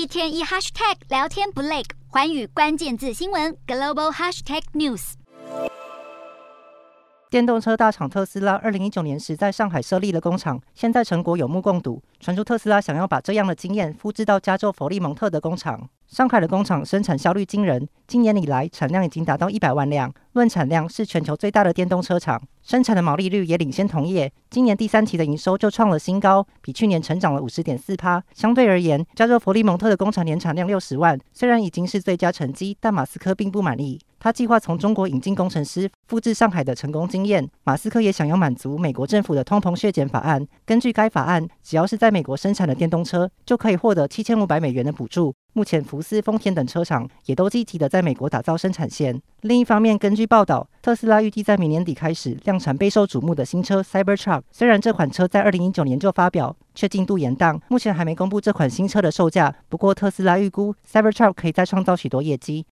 一天一 hashtag 聊天不累，环宇关键字新闻 global hashtag news。电动车大厂特斯拉，二零一九年时在上海设立了工厂，现在成果有目共睹。传出特斯拉想要把这样的经验复制到加州佛利蒙特的工厂。上海的工厂生产效率惊人，今年以来产量已经达到一百万辆，论产量是全球最大的电动车厂，生产的毛利率也领先同业。今年第三期的营收就创了新高，比去年成长了五十点四趴。相对而言，加州佛利蒙特的工厂年产量六十万，虽然已经是最佳成绩，但马斯克并不满意。他计划从中国引进工程师，复制上海的成功经验。马斯克也想要满足美国政府的通膨削减法案。根据该法案，只要是在美国生产的电动车，就可以获得七千五百美元的补助。目前，福斯、丰田等车厂也都积极的在美国打造生产线。另一方面，根据报道，特斯拉预计在明年底开始量产备受瞩目的新车 Cybertruck。虽然这款车在二零一九年就发表，却进度延宕，目前还没公布这款新车的售价。不过，特斯拉预估 Cybertruck 可以再创造许多业绩。